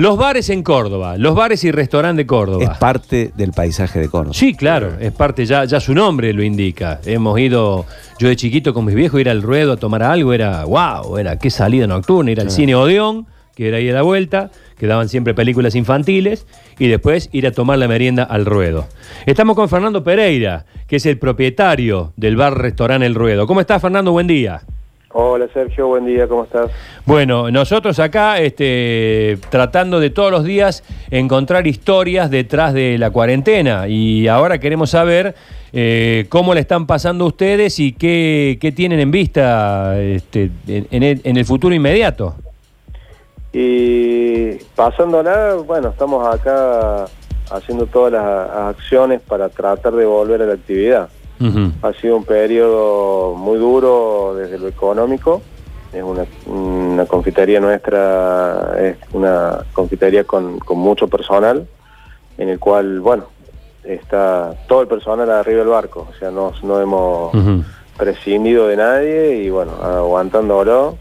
Los bares en Córdoba, los bares y restaurantes de Córdoba. Es parte del paisaje de Córdoba. Sí, claro, es parte, ya, ya su nombre lo indica. Hemos ido, yo de chiquito con mis viejos, ir al ruedo a tomar algo, era wow, era qué salida nocturna, ir al cine Odeón, que era ahí a la vuelta, que daban siempre películas infantiles, y después ir a tomar la merienda al ruedo. Estamos con Fernando Pereira, que es el propietario del bar-restaurante El Ruedo. ¿Cómo estás, Fernando? Buen día. Hola Sergio, buen día, ¿cómo estás? Bueno, nosotros acá este, tratando de todos los días encontrar historias detrás de la cuarentena y ahora queremos saber eh, cómo le están pasando ustedes y qué, qué tienen en vista este, en, el, en el futuro inmediato. Y pasándola, bueno, estamos acá haciendo todas las acciones para tratar de volver a la actividad. Ha sido un periodo muy duro desde lo económico. Es una, una confitería nuestra, es una confitería con, con mucho personal, en el cual, bueno, está todo el personal arriba del barco. O sea, no, no hemos prescindido de nadie y, bueno, aguantándolo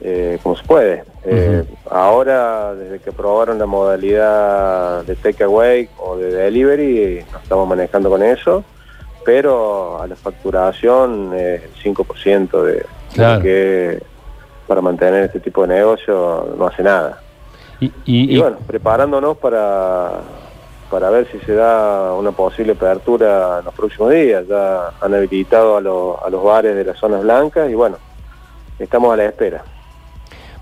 eh, como se puede. Eh, Ahora, desde que probaron la modalidad de takeaway o de delivery, nos estamos manejando con eso, pero a la facturación eh, el 5% de, Claro. lo que para mantener este tipo de negocio no hace nada. Y, y- Y y- bueno, preparándonos para, para ver si se da una posible apertura en los próximos días. Ya han habilitado a, los- a los bares de las zonas blancas y bueno, estamos a la espera.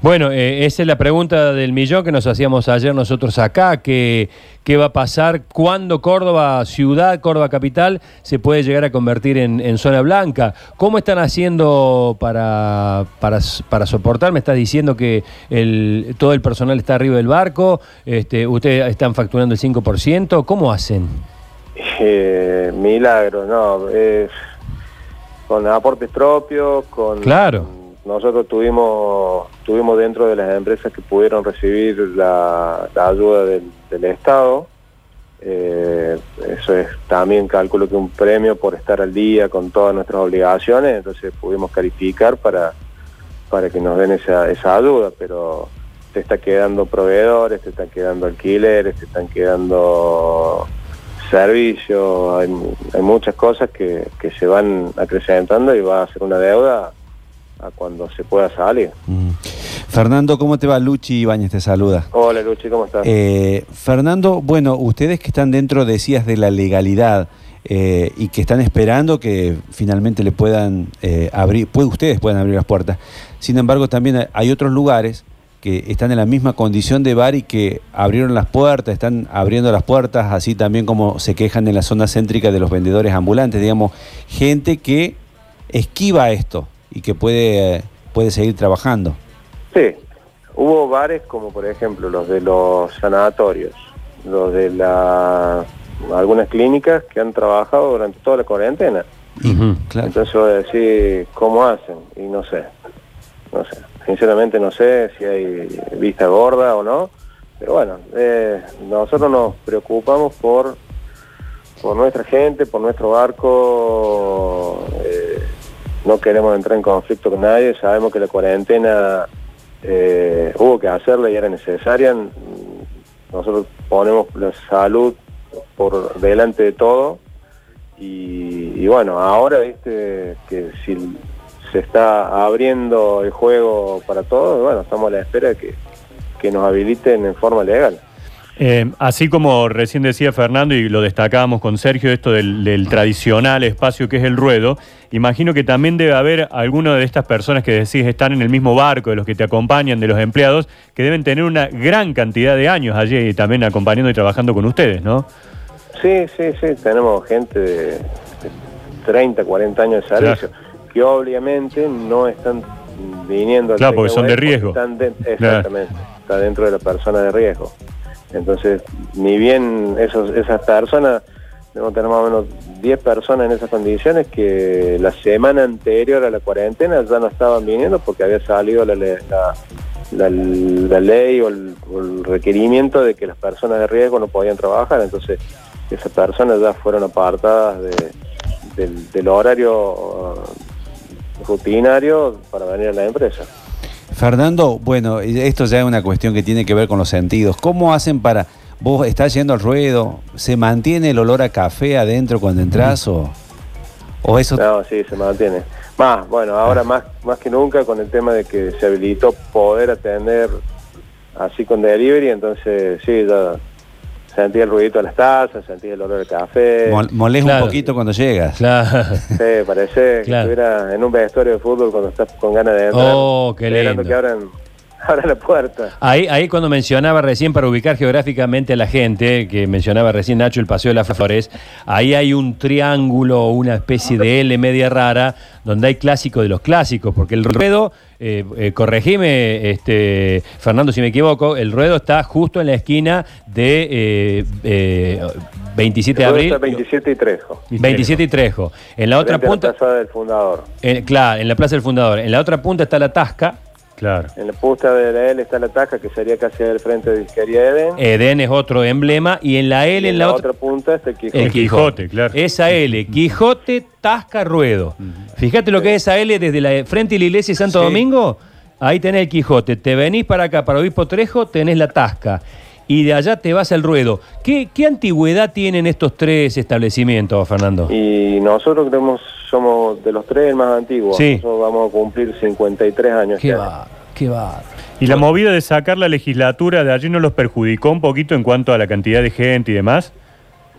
Bueno, eh, esa es la pregunta del millón que nos hacíamos ayer nosotros acá, que qué va a pasar cuando Córdoba ciudad, Córdoba capital, se puede llegar a convertir en, en zona blanca. ¿Cómo están haciendo para, para, para soportar? Me estás diciendo que el, todo el personal está arriba del barco, este, ustedes están facturando el 5%, ¿cómo hacen? Eh, milagro, no. eh, con aportes propios, con... Claro. Nosotros tuvimos tuvimos dentro de las empresas que pudieron recibir la, la ayuda del, Estado. eh, eso es también calculo que un premio por estar al día con todas nuestras obligaciones, entonces pudimos calificar para, para que nos den esa, esa ayuda, pero te está quedando proveedores, te están quedando alquileres, te están quedando servicios, hay, hay muchas cosas que, que se van acrecentando y va a ser una deuda a cuando se pueda salir. Mm. Fernando, ¿cómo te va? Luchi Ibáñez te saluda. Hola Luchi, ¿cómo estás? Eh, Fernando, bueno, ustedes que están dentro, decías, de la legalidad eh, y que están esperando que finalmente le puedan eh, abrir, ustedes puedan abrir las puertas. Sin embargo, también hay- hay otros lugares que están en la misma condición de bar y que abrieron las puertas, están abriendo las puertas, así también como se quejan en la zona céntrica de los vendedores ambulantes, digamos, gente que esquiva esto y que puede, puede seguir trabajando. Sí, hubo bares como por ejemplo los de los sanatorios, los de la, algunas clínicas que han trabajado durante toda la cuarentena. Claro. Entonces voy a decir, ¿cómo hacen? Y no sé, no sé. Sinceramente no sé si hay vista gorda o no, pero bueno, eh, nosotros nos preocupamos por, por nuestra gente, por nuestro barco, eh, no queremos entrar en conflicto con nadie, sabemos que la cuarentena eh, hubo que hacerla y era necesaria. Nosotros ponemos la salud por delante de todo y, y bueno, ahora viste que si se está abriendo el juego para todos, bueno, estamos a la espera de que, que nos habiliten en forma legal. Eh, así como recién decía Fernando y lo destacábamos con Sergio, esto del, del tradicional espacio que es el ruedo, imagino que también debe haber alguna de estas personas que decís están en el mismo barco, de los que te acompañan, de los empleados, que deben tener una gran cantidad de años allí también acompañando y trabajando con ustedes, ¿no? Sí, sí, sí, tenemos gente de, de 30, 40 años de servicio, que obviamente no están viniendo Claro, porque son de riesgo. están de- exactamente, está dentro de la persona de riesgo. Entonces, ni bien esas personas, debemos tener más o menos 10 personas en esas condiciones que la semana anterior a la cuarentena ya no estaban viniendo porque había salido la, le- la, la- la ley o el, requerimiento de que las personas de riesgo no podían trabajar. Entonces, esas personas ya fueron apartadas de- del, del horario uh, rutinario para venir a la empresa. Fernando, bueno, esto ya es una cuestión que tiene que ver con los sentidos. ¿Cómo hacen para... Vos estás yendo al ruedo, ¿se mantiene el olor a café adentro cuando entras o, o eso? No, sí, se mantiene. Más, bueno, ahora Ah. más, más que nunca con el tema de que se habilitó poder atender así con delivery, entonces sí, ya sentí el ruidito de las tazas, sentí el olor del café. Mol- molés Claro. un poquito cuando llegas. Claro. Sí, parece que estuviera en un vestuario de fútbol cuando estás con ganas de entrar. Oh, qué esperando lindo. que abran, abran la puerta. Ahí, ahí cuando mencionaba recién, para ubicar geográficamente a la gente, que mencionaba recién Nacho el Paseo de las Flores, ahí hay un triángulo, una especie de L media rara, donde hay clásico de los clásicos, porque el ruedo, eh, eh, corregime, este, Fernando, si me equivoco, el ruedo está justo en la esquina de eh, eh, 27 de abril. está 27 y Trejo. 27 y Trejo. En la otra Frente a la punta, Plaza del Fundador. en- claro, en la Plaza del Fundador. En la otra punta está la Tasca. Claro. En la punta de la L está la taja, que sería casi al frente de Disquería Eden. Eden es otro emblema. Y en la L, y en la otra. punta está el Quijote. El Quijote, claro. Esa L, Quijote, Tasca, Ruedo. Fíjate lo que es esa L desde la frente de la iglesia de Santo Sí. Domingo. Ahí tenés el Quijote. Te venís para acá, para Obispo Trejo, tenés la Tasca. Y de allá te vas al Ruedo. ¿Qué, qué antigüedad tienen estos tres establecimientos, Fernando? Y nosotros creemos somos de los tres el más antiguos. Sí. Nosotros vamos a cumplir 53 años. Qué va, qué va. ¿Y la movida de sacar la legislatura de allí no los perjudicó un poquito en cuanto a la cantidad de gente y demás?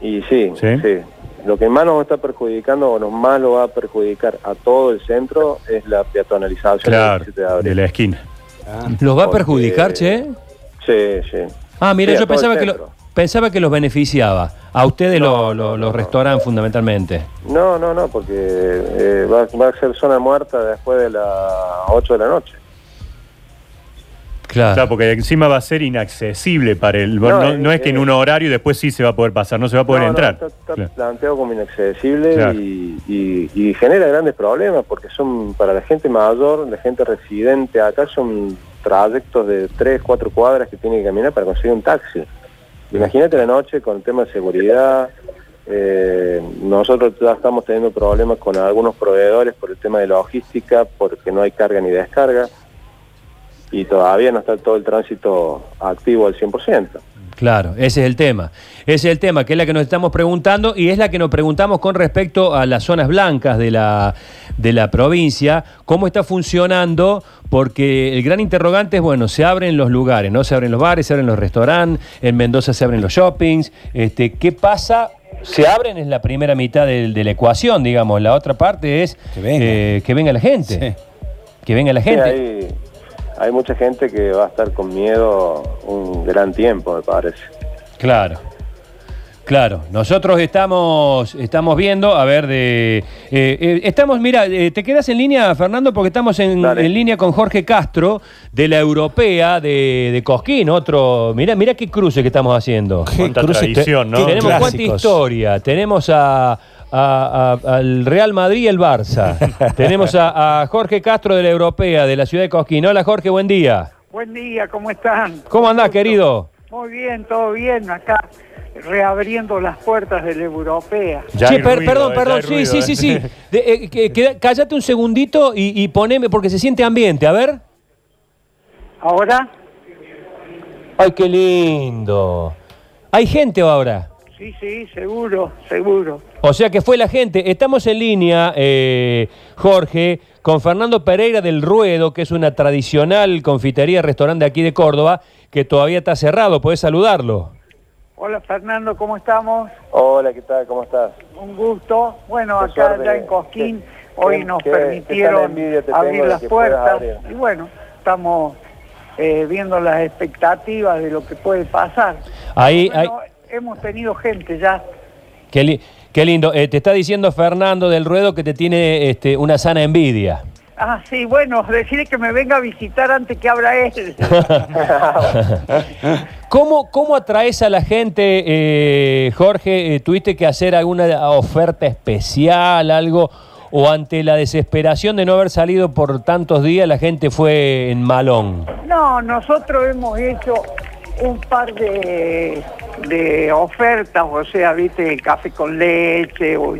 Y sí, ¿Sí? sí, Lo que más nos está perjudicando o nos más lo va a perjudicar a todo el centro es la peatonalización Claro, del 17 de abril. de la esquina. ¿Los va a perjudicar, che? Sí, sí. Ah, mira, Sí, yo pensaba que, lo, pensaba que los beneficiaba. A ustedes No, lo- lo- no, los no. restauran fundamentalmente. No, no, no, porque eh, va, va a ser zona muerta después de las 8 de la noche. Claro. Claro, porque encima va a ser inaccesible para el... No, No, no eh, es que en eh, un horario después sí se va a poder pasar, no se va a poder No, no, entrar. está, está Claro. planteado como inaccesible Claro. y, y- y genera grandes problemas porque son para la gente mayor, la gente residente acá son trayectos de 3, 4 cuadras que tiene que caminar para conseguir un taxi. Imagínate la noche con el tema de seguridad. eh, nosotros ya estamos teniendo problemas con algunos proveedores por el tema de logística, porque no hay carga ni descarga y todavía no está todo el tránsito activo al 100%. Claro, ese es el tema. Ese es el tema, que es la que nos estamos preguntando y es la que nos preguntamos con respecto a las zonas blancas de la, de la provincia, cómo está funcionando, porque el gran interrogante es, bueno, se abren los lugares, ¿no? Se abren los bares, se abren los restaurantes, en Mendoza se abren los shoppings, este, ¿qué pasa? Se abren es la primera mitad de, la ecuación, digamos, la otra parte es Que venga. eh, que venga la gente, Sí. que venga la Sí, gente. hay, hay mucha gente que va a estar con miedo un gran tiempo, me parece. Claro. Claro, nosotros estamos, estamos viendo, a ver, de... eh, eh, estamos, mira, eh, te quedas en línea, Fernando, porque estamos en, en línea con Jorge Castro, de la Europea de, de Cosquín, otro... Mira, mira qué cruce que estamos haciendo. Qué Cuánta cruce tradición, ¿no? Tenemos cuánta Clásicos. historia, tenemos a, a- a- al Real Madrid y el Barça, tenemos a, a Jorge Castro de la Europea, de la ciudad de Cosquín. Hola Jorge, buen día. Buen día, ¿cómo están? ¿Cómo andás, querido? Muy bien, todo bien, acá reabriendo las puertas de la europea. Ya Che, hay per- ruido, perdón, perdón, sí, ruido, sí, ¿eh? sí, sí. De- eh, que- cállate un segundito y, y poneme, porque se siente ambiente, a ver. Ahora, Ay, qué lindo. ¿Hay gente ahora? sí, sí, seguro, seguro. O sea que fue la gente. Estamos en línea, eh, Jorge, con Fernando Pereira del Ruedo, que es una tradicional confitería, restaurante aquí de Córdoba, que todavía está cerrado. Podés saludarlo. Hola Fernando, ¿cómo estamos? Hola, ¿qué tal? ¿Cómo estás? Un gusto. Bueno, Qué acá suerte. ya en Cosquín Qué- hoy qué- nos permitieron abrir las puertas. abrir. Y bueno, estamos eh, viendo las expectativas de lo que puede pasar. Ahí, Bueno, hemos tenido gente ya. Qué, li- qué lindo. Eh, te está diciendo Fernando del Ruedo que te tiene este, una sana envidia. Ah, sí, bueno, decirle que me venga a visitar antes que abra él. ¿Cómo, ¿Cómo atraes a la gente, eh, Jorge? Eh, ¿Tuviste que hacer alguna oferta especial, algo? ¿O ante la desesperación de no haber salido por tantos días, la gente fue en malón? No, nosotros hemos hecho un par de, de ofertas, o sea, viste, café con leche o-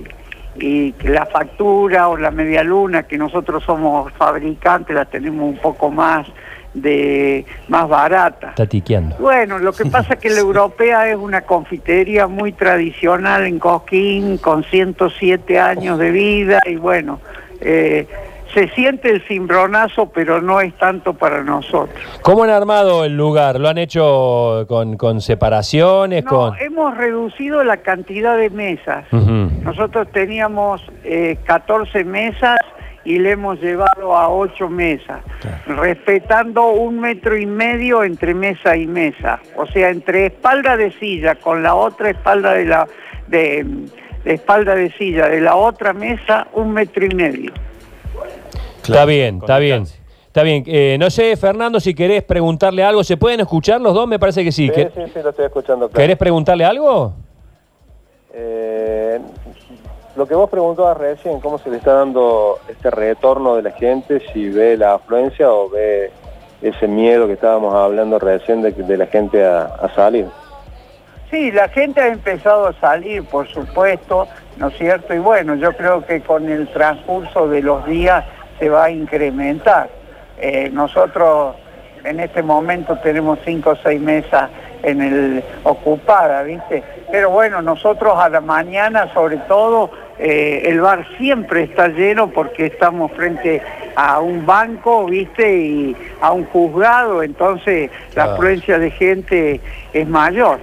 y que la factura o la media luna, que nosotros somos fabricantes, la tenemos un poco más de más barata. Está tiqueando. Bueno, lo que pasa es que la europea es una confitería muy tradicional en Cosquín, con 107 años de vida y bueno, eh, se siente el cimbronazo, pero no es tanto para nosotros. ¿Cómo han armado el lugar? ¿Lo han hecho con, con separaciones? No, con... hemos reducido la cantidad de mesas. Nosotros teníamos eh, 14 mesas y le hemos llevado a 8 mesas, respetando un metro y medio entre mesa y mesa. O sea, entre espalda de silla con la otra espalda de la de, de espalda de silla de la otra mesa, un metro y medio. Está bien, está bien. Está bien. Eh, no sé, Fernando, si querés preguntarle algo. ¿Se pueden escuchar los dos? Me parece que sí. Sí, ¿Qué- sí, sí, lo estoy escuchando. claro. ¿Querés preguntarle algo? Eh, lo que vos preguntabas recién, ¿cómo se le está dando este retorno de la gente? Si ve la afluencia o ve ese miedo que estábamos hablando recién de, que- de la gente a, a salir. Sí, la gente ha empezado a salir, por supuesto, ¿no es cierto? Y bueno, yo creo que con el transcurso de los días se va a incrementar. Eh, nosotros en este momento tenemos cinco o seis mesas en el ocupada, ¿viste? Pero bueno, nosotros a la mañana, sobre todo, eh, el bar siempre está lleno porque estamos frente a un banco, ¿viste? Y a un juzgado, entonces la afluencia de gente es mayor.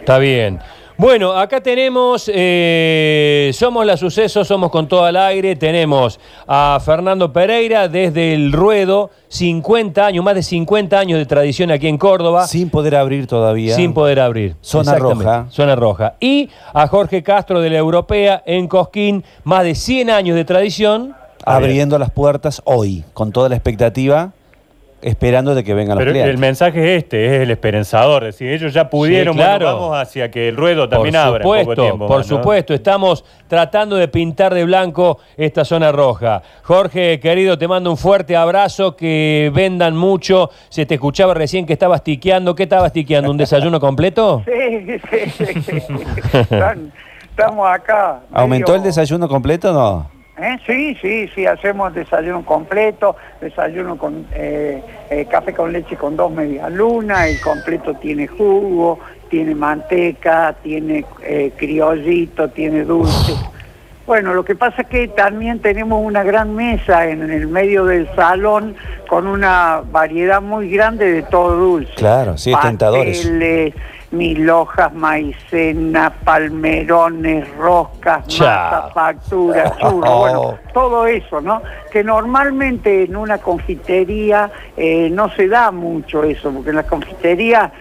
Está bien. Bueno, acá tenemos, eh, somos la suceso, somos con todo al aire, tenemos a Fernando Pereira desde el Ruedo, 50 años, más de 50 años de tradición aquí en Córdoba, Sin poder abrir todavía. sin poder abrir. Zona roja. Zona roja. Y a Jorge Castro de la Europea en Cosquín, más de 100 años de tradición. Abriendo las puertas hoy, con toda la expectativa, esperando de que vengan los Pero el clientes. mensaje es este, es el esperanzador. Es decir, ellos ya pudieron, Sí, claro. bueno, vamos hacia que el ruedo también por abra en supuesto, poco tiempo. por más, ¿no? supuesto, estamos tratando de pintar de blanco esta zona roja. Jorge, querido, te mando un fuerte abrazo, que vendan mucho. Se te escuchaba recién que estabas tiqueando. ¿Qué estabas tiqueando? ¿Un desayuno completo? Sí, sí, sí. Están- Estamos acá. ¿Aumentó medio- el desayuno completo o no? ¿Eh? Sí, sí, sí, hacemos desayuno completo, desayuno con eh, eh, café con leche con dos medias lunas, el completo tiene jugo, tiene manteca, tiene criollito, tiene dulce. Bueno, lo que pasa es que también tenemos una gran mesa en, el medio del salón con una variedad muy grande de todo dulce. Claro, sí. Pasteles, mil hojas, maicena, palmerones, roscas, masa, factura, churro, bueno, todo eso, ¿no? Que normalmente en una confitería eh, no se da mucho eso, porque en la confitería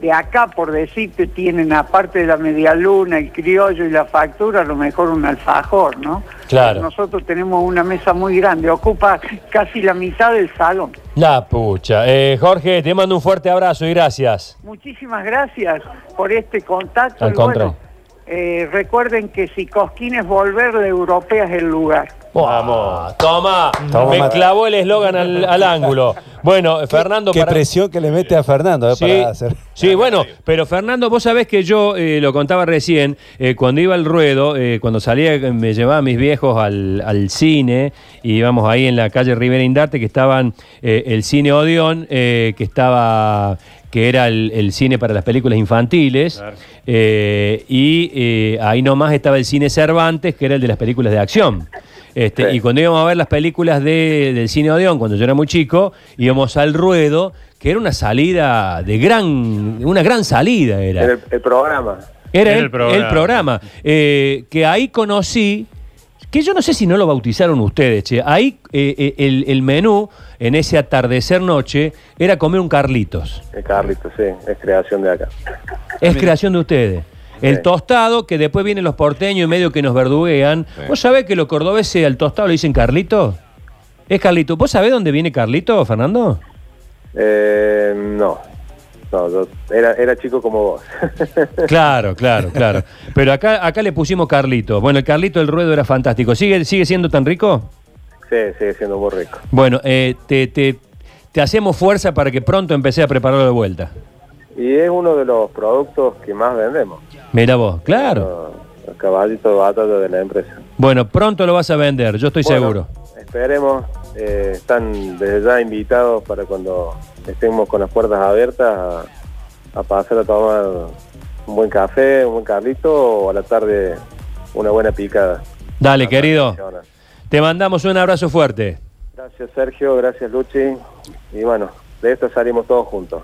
de acá, por decirte, tienen aparte de la media luna, el criollo y la factura, a lo mejor un alfajor, ¿no? Claro. Nosotros tenemos una mesa muy grande, ocupa casi la mitad del salón. La pucha. Eh, Jorge, te mando un fuerte abrazo y gracias. Muchísimas gracias por este contacto. Al y bueno. Eh, recuerden que si Cosquín es volver, la europea es el lugar. Vamos. Toma. Toma, Me clavó el eslogan al, al ángulo. Bueno, Fernando, Qué para- presión que le mete a Fernando eh, Sí, para hacer. sí, bueno, pero Fernando, vos sabés que yo eh, lo contaba recién, eh, cuando iba al ruedo, eh, cuando salía, me llevaba a mis viejos al, al cine, y íbamos ahí en la calle Rivera Indarte, que estaban eh, el cine Odeón, eh, que estaba que era el, el cine para las películas infantiles, Claro. eh, y eh, ahí nomás estaba el cine Cervantes, que era el de las películas de acción. Este, Sí. Y cuando íbamos a ver las películas de- del cine Odeón, cuando yo era muy chico, íbamos al ruedo, que era una salida de gran, una gran salida era. En el, el programa. Era Era el, el programa. el programa. eh, que ahí conocí, que yo no sé si no lo bautizaron ustedes, che. Ahí eh, eh, el, el menú, en ese atardecer noche, era comer un Carlitos. El Carlito, sí, es creación de acá. Es creación de ustedes. El Sí. tostado, que después vienen los porteños y medio que nos verduguean. ¿Vos sabés que los cordobeses al tostado le dicen Carlito? Es Carlito. ¿Vos sabés dónde viene Carlito, Fernando? Eh, no, no, yo era, era chico como vos. Claro, claro, claro. Pero acá, acá le pusimos Carlito. Bueno, el Carlito del Ruedo era fantástico. ¿Sigue, sigue siendo tan rico? Sí, sigue siendo muy rico. Bueno, eh, te, te- te hacemos fuerza para que pronto empecé a prepararlo de vuelta. Y es uno de los productos que más vendemos. Mira vos, claro. No, caballito de batalla de la empresa. Bueno, pronto lo vas a vender, yo estoy Bueno, seguro. Esperemos, eh, están desde ya invitados para cuando estemos con las puertas abiertas a, a pasar a tomar un buen café, un buen carlito o a la tarde una buena picada. Dale, querido. Te mandamos un abrazo fuerte. Gracias Sergio, gracias Luchi y bueno, de esto salimos todos juntos.